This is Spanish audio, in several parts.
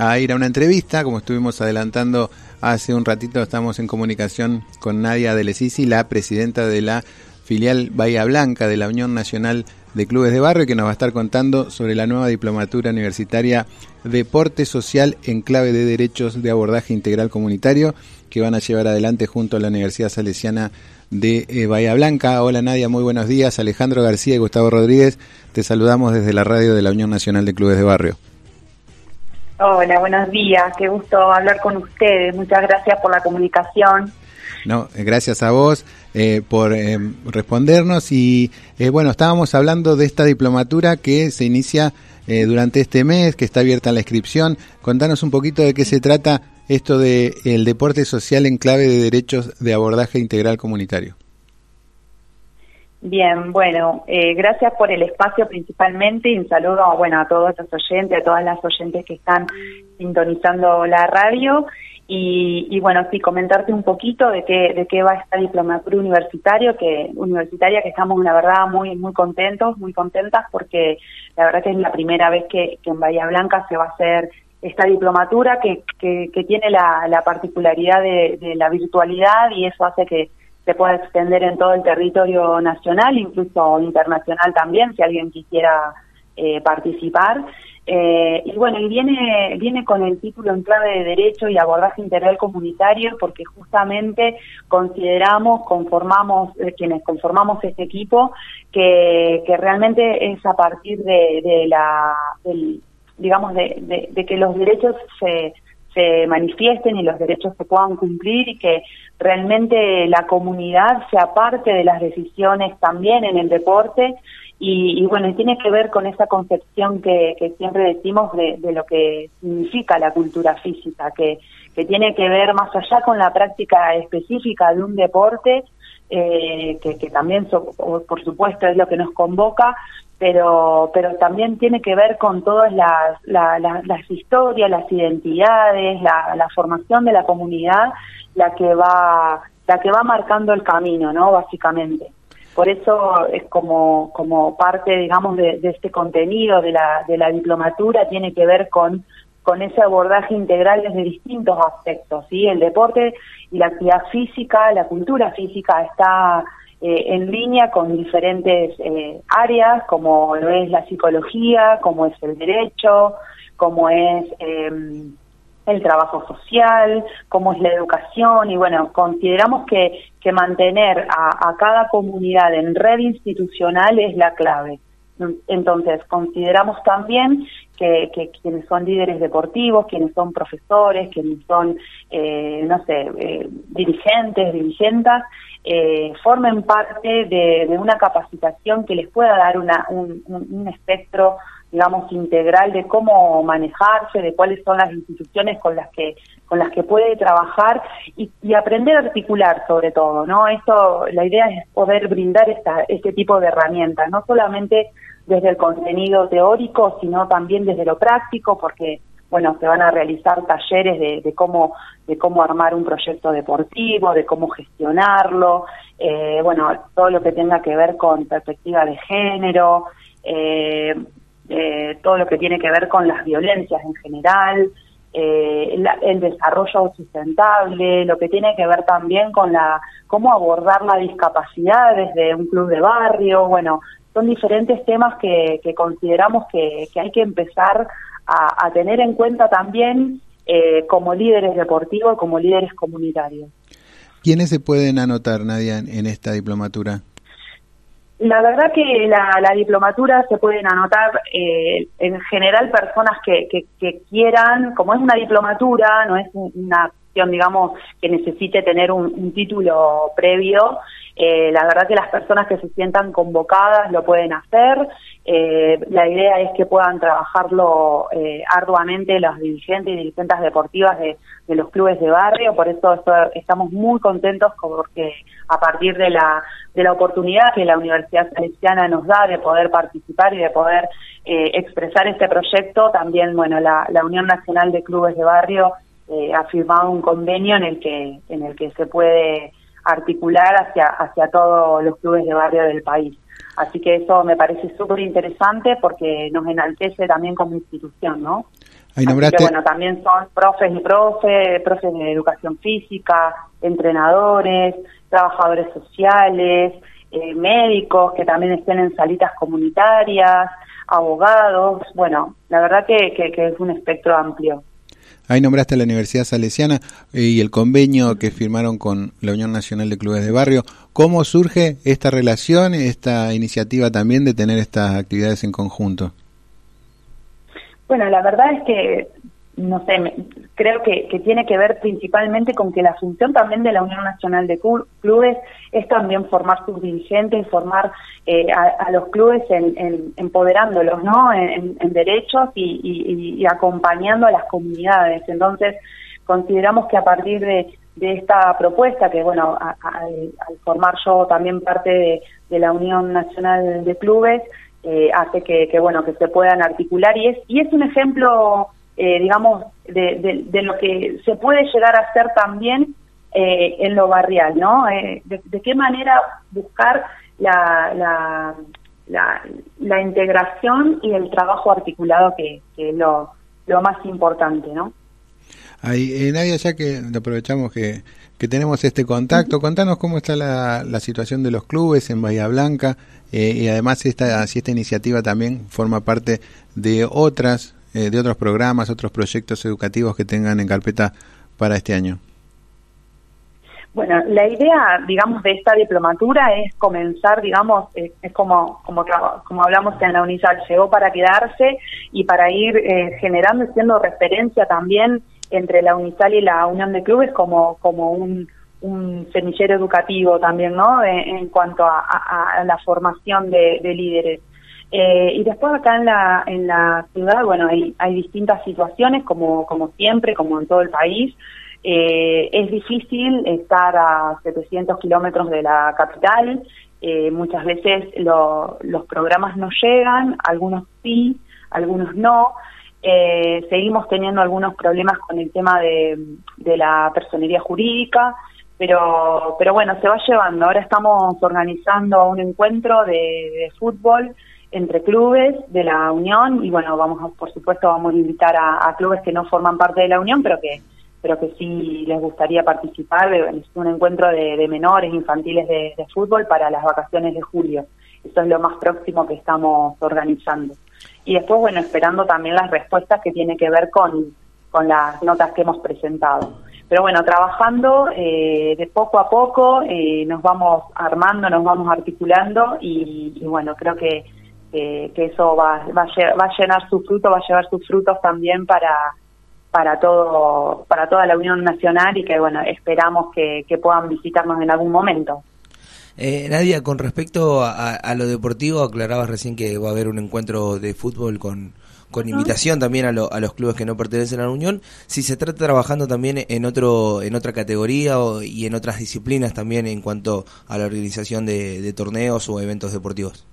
a ir a una entrevista, como estuvimos adelantando hace un ratito, estamos en comunicación con Nadia Delesisi, la presidenta de la filial Bahía Blanca de la Unión Nacional de Clubes de Barrio, que nos va a estar contando sobre la nueva diplomatura universitaria Deporte Social en clave de derechos de abordaje integral comunitario que van a llevar adelante junto a la Universidad Salesiana de eh, Bahía Blanca. Hola Nadia, muy buenos días. Alejandro García y Gustavo Rodríguez, te saludamos desde la radio de la Unión Nacional de Clubes de Barrio. Hola, buenos días. Qué gusto hablar con ustedes. Muchas gracias por la comunicación. No, eh, gracias a vos eh, por respondernos y bueno, estábamos hablando de esta diplomatura que se inicia durante este mes, que está abierta la inscripción. Contanos un poquito de qué se trata esto de el deporte social en clave de derechos de abordaje integral comunitario. Bien, bueno, eh, gracias por el espacio principalmente y un saludo bueno, a todos los oyentes, a todas las oyentes que están sintonizando la radio. Y, bueno, sí, comentarte un poquito de qué, de qué va esta diplomatura universitario, que, universitaria, que estamos, la verdad, muy, muy contentos, muy contentas, porque la verdad que es la primera vez que, que en Bahía Blanca se va a hacer esta diplomatura que, que, tiene la, particularidad de, la virtualidad y eso hace que se pueda extender en todo el territorio nacional, incluso internacional también, si alguien quisiera eh, participar. Eh, y bueno, y viene, viene con el título en clave de Derecho y Abordaje Integral Comunitario porque justamente consideramos, conformamos, eh, quienes conformamos este equipo, que, que realmente es a partir de, de la, del, digamos, de, de, que los derechos se, se manifiesten y los derechos se puedan cumplir y que realmente la comunidad sea parte de las decisiones también en el deporte. Y, y bueno, tiene que ver con esa concepción que, que siempre decimos de, de, lo que significa la cultura física, que, que tiene que ver más allá con la práctica específica de un deporte, eh, que, que, también, por supuesto, es lo que nos convoca, pero, pero también tiene que ver con todas las, las historias, las identidades, la, la, formación de la comunidad, la que va, la que va marcando el camino, ¿no? Básicamente. Por eso es como, como parte, digamos, de, de este contenido de la, de la diplomatura, tiene que ver con con ese abordaje integral desde distintos aspectos, ¿sí? El deporte y la actividad física, la cultura física está eh, en línea con diferentes eh, áreas, como lo es la psicología, como es el derecho, como es em, el trabajo social, como es la educación, y bueno, consideramos que, que mantener a, a cada comunidad en red institucional es la clave. Entonces, consideramos también que, que, quienes son líderes deportivos, quienes son profesores, quienes son, eh, no sé, eh, dirigentes, dirigentas, eh, formen parte de, una capacitación que les pueda dar una, un, espectro digamos integral de cómo manejarse, de cuáles son las instituciones con las que con las que puede trabajar y, aprender a articular sobre todo, ¿no? Esto la idea es poder brindar esta, este tipo de herramientas, no solamente desde el contenido teórico, sino también desde lo práctico, porque bueno, se van a realizar talleres de, cómo de cómo armar un proyecto deportivo, de cómo gestionarlo, eh, bueno, todo lo que tenga que ver con perspectiva de género, eh, eh, todo lo que tiene que ver con las violencias en general, el, desarrollo sustentable, lo que tiene que ver también con la cómo abordar la discapacidad desde un club de barrio, bueno, son diferentes temas que, consideramos que, hay que empezar a, tener en cuenta también eh, como líderes deportivos, como líderes comunitarios. ¿Quiénes se pueden anotar, Nadia, en esta diplomatura? La verdad que la, diplomatura se pueden anotar eh, en general personas que, quieran, como es una diplomatura, no es una digamos, que necesite tener un título previo, eh, la verdad que las personas que se sientan convocadas lo pueden hacer. Eh, la idea es que puedan trabajarlo eh, arduamente los dirigentes y dirigentes deportivas de, los clubes de barrio. Por eso estamos muy contentos porque a partir de la, de la oportunidad que la Universidad Salesiana nos da de poder participar y de poder expresar este proyecto, también bueno la, la Unión Nacional de Clubes de Barrio ha firmado un convenio en el que en el que se puede articular hacia, hacia todos los clubes de barrio del país. Así que eso me parece súper interesante porque nos enaltece también como institución, ¿no? Ahí nombraste... bueno, también son profes y profes, profes de educación física, entrenadores, trabajadores sociales, eh, médicos que también estén en salitas comunitarias, abogados, bueno, la verdad que, que, es un espectro amplio. Ahí nombraste a la Universidad Salesiana y el convenio que firmaron con la Unión Nacional de Clubes de Barrio. ¿Cómo surge esta relación, esta iniciativa también de tener estas actividades en conjunto? Bueno, la verdad es que no sé, creo que, tiene que ver principalmente con que la función también de la Unión Nacional de Clubes es también formar sus dirigentes, formar eh, a, los clubes en, empoderándolos, ¿no? En, derechos y, acompañando a las comunidades. Entonces, consideramos que a partir de, esta propuesta, que bueno, al formar yo también parte de, la Unión Nacional de Clubes, eh, hace que, que, bueno, que se puedan articular y es, y es un ejemplo eh, digamos, de, de, lo que se puede llegar a hacer también eh, en lo barrial, ¿no? Eh, de, qué manera buscar la, la, la, integración y el trabajo articulado que, es lo, lo más importante, ¿no? Ahí, Nadia, ya que aprovechamos que, que tenemos este contacto, contanos cómo está la, la situación de los clubes en Bahía Blanca y además esta, si esta iniciativa también forma parte de otras eh, de otros programas, otros proyectos educativos que tengan en carpeta para este año? Bueno, la idea, digamos, de esta diplomatura es comenzar, digamos, es, como, como, como hablamos en la UNISAL, llegó para quedarse y para ir eh, generando y siendo referencia también entre la UNISAL y la Unión de Clubes como, como un, un semillero educativo también, ¿no? En, cuanto a, la formación de líderes. Eh, y después acá en la, en la ciudad, bueno, hay, hay distintas situaciones, como, como siempre, como en todo el país. Eh, es difícil estar a 700 kilómetros de la capital. Eh, muchas veces los programas no llegan, algunos sí, algunos no. seguimos teniendo algunos problemas con el tema de, de la personería jurídica, pero, pero bueno, se va llevando. Ahora estamos organizando un encuentro de fútbol entre clubes de la Unión y bueno, vamos por supuesto vamos a invitar a, clubes que no forman parte de la Unión, pero que pero que sí les gustaría participar. Es un encuentro de, menores infantiles de, fútbol para las vacaciones de julio. Eso es lo más próximo que estamos organizando. Y después, bueno, esperando también las respuestas que tiene que ver con, con las notas que hemos presentado. Pero bueno, trabajando eh, de poco a poco, eh, nos vamos armando, nos vamos articulando y bueno, creo que que eso va, va, a llenar su fruto, va a llevar sus frutos también para para todo para toda la Unión Nacional y que bueno esperamos que, puedan visitarnos en algún momento. Eh, Nadia, con respecto a, lo deportivo, aclarabas recién que va a haber un encuentro de fútbol con, con invitación también a, a, los clubes que no pertenecen a la Unión. Si se trata trabajando también en otro en otra categoría y en otras disciplinas también en cuanto a la organización de torneos o eventos deportivos.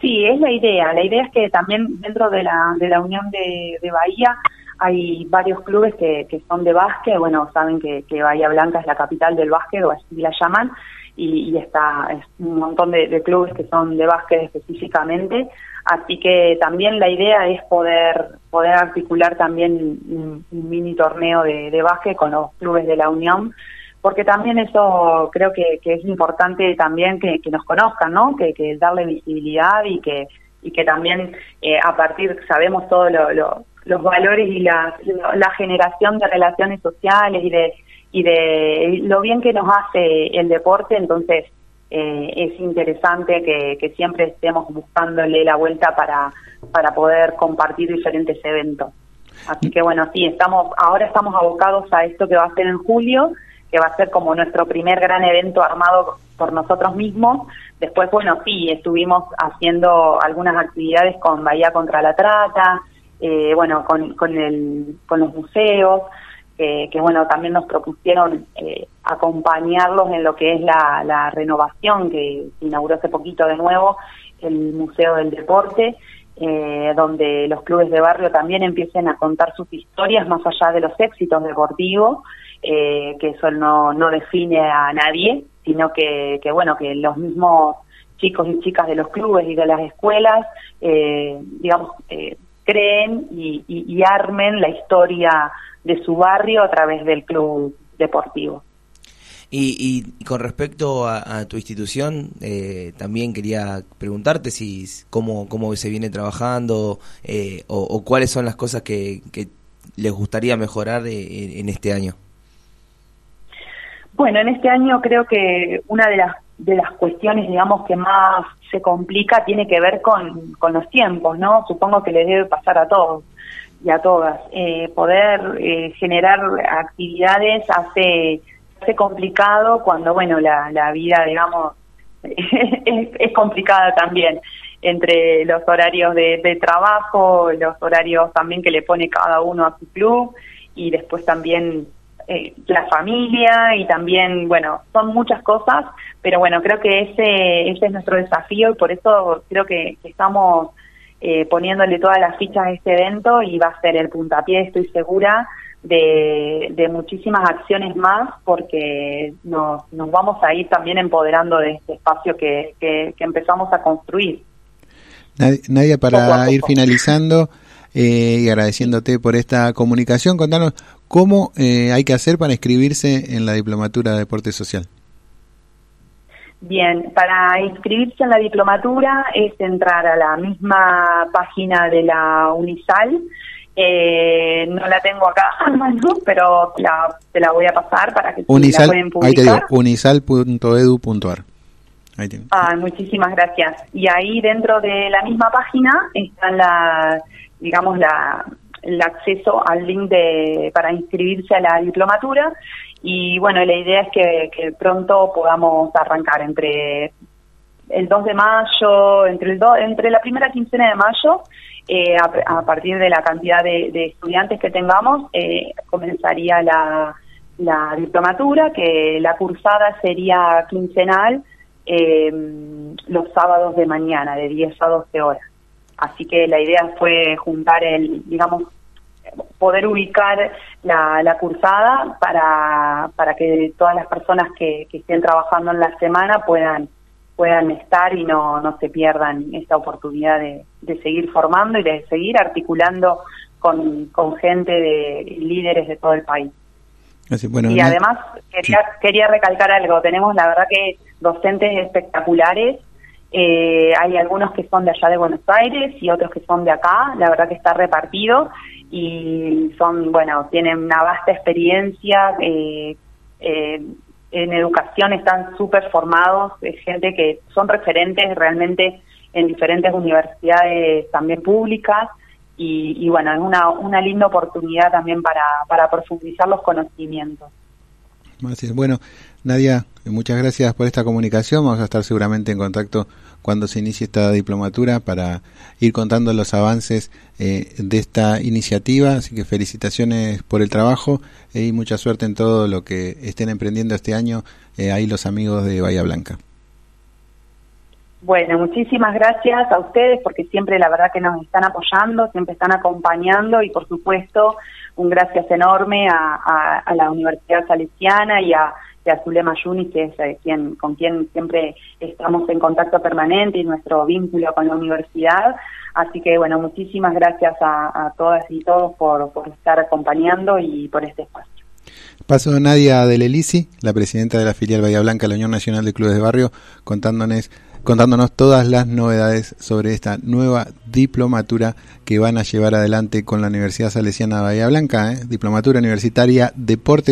Sí, es la idea. La idea es que también dentro de la, de la Unión de, Bahía hay varios clubes que, que son de básquet. Bueno, saben que, que, Bahía Blanca es la capital del básquet, o así la llaman, y, está es un montón de, clubes que son de básquet específicamente. Así que también la idea es poder poder articular también un, mini torneo de, de básquet con los clubes de la Unión porque también eso creo que, es importante también que, nos conozcan, ¿no? Que, que, darle visibilidad y que y que también eh, a partir sabemos todos los valores y la, la generación de relaciones sociales y de y de lo bien que nos hace el deporte, entonces eh, es interesante que, que siempre estemos buscándole la vuelta para para poder compartir diferentes eventos. Así que bueno, sí, estamos ahora estamos abocados a esto que va a ser en julio que va a ser como nuestro primer gran evento armado por nosotros mismos. Después, bueno, sí, estuvimos haciendo algunas actividades con Bahía contra la Trata, eh, bueno, con, los museos, que bueno, también nos propusieron eh, acompañarlos en lo que es la, renovación que inauguró hace poquito de nuevo el Museo del Deporte. Eh, donde los clubes de barrio también empiecen a contar sus historias más allá de los éxitos deportivos eh, que eso no, no define a nadie, sino que, que, bueno, que los mismos chicos y chicas de los clubes y de las escuelas, eh, digamos, eh, creen y, y armen la historia de su barrio a través del club deportivo. Y, y con respecto a, tu institución, eh, también quería preguntarte si cómo, cómo se viene trabajando eh, o, cuáles son las cosas que, les gustaría mejorar eh, en este año. Bueno, en este año creo que una de las de las cuestiones, digamos, que más se complica tiene que ver con, con los tiempos, ¿no? Supongo que les debe pasar a todos y a todas. poder generar actividades hace hace complicado cuando, bueno, la, la vida, digamos, es, complicada también entre los horarios de, trabajo, los horarios también que le pone cada uno a su club y después también eh, la familia y también, bueno, son muchas cosas, pero bueno, creo que ese, ese es nuestro desafío y por eso creo que, estamos eh, poniéndole todas las fichas a este evento y va a ser el puntapié, estoy segura, de, muchísimas acciones más porque nos, nos vamos a ir también empoderando de este espacio que, que, empezamos a construir. Nadia, para ir finalizando eh, y agradeciéndote por esta comunicación, contanos cómo eh, hay que hacer para inscribirse en la Diplomatura de Deporte Social. Bien, para inscribirse en la diplomatura es entrar a la misma página de la Unisal, eh, no la tengo acá pero la, te la voy a pasar para que Unisal, la pueden publicar. Ahí te digo, unisal.edu.ar. Ah, muchísimas gracias. Y ahí dentro de la misma página está la, digamos, la, el acceso al link de, para inscribirse a la diplomatura. Y bueno, la idea es que, pronto podamos arrancar entre el 2 de mayo, entre, el entre la primera quincena de mayo eh, a, partir de la cantidad de, estudiantes que tengamos, eh, comenzaría la, diplomatura, que la cursada sería quincenal eh, los sábados de mañana, de 10 a 12 horas. Así que la idea fue juntar el, digamos, poder ubicar la, cursada para, para que todas las personas que estén trabajando en la semana puedan puedan estar y no, no se pierdan esta oportunidad de, seguir formando y de seguir articulando con, con gente de líderes de todo el país. y además quería, quería recalcar algo, tenemos la verdad que docentes espectaculares, eh, hay algunos que son de allá de Buenos Aires y otros que son de acá, la verdad que está repartido y son, bueno, tienen una vasta experiencia, eh, eh, en educación están súper formados, es gente que son referentes realmente en diferentes universidades también públicas y, bueno, es una, una linda oportunidad también para, para profundizar los conocimientos. Bueno, Nadia, muchas gracias por esta comunicación. Vamos a estar seguramente en contacto cuando se inicie esta diplomatura para ir contando los avances eh, de esta iniciativa. Así que felicitaciones por el trabajo y mucha suerte en todo lo que estén emprendiendo este año eh, ahí los amigos de Bahía Blanca. Bueno, muchísimas gracias a ustedes porque siempre la verdad que nos están apoyando, siempre están acompañando y por supuesto un gracias enorme a la Universidad Salesiana y a de Azulema Yuni, que es eh, con quien siempre estamos en contacto permanente y nuestro vínculo con la universidad. Así que, bueno, muchísimas gracias a, todas y todos por, por estar acompañando y por este espacio. Paso Nadia Delelisi, la presidenta de la filial Bahía Blanca de la Unión Nacional de Clubes de Barrio, contándonos contándonos todas las novedades sobre esta nueva diplomatura que van a llevar adelante con la Universidad Salesiana Bahía Blanca, ¿eh? diplomatura universitaria Deporte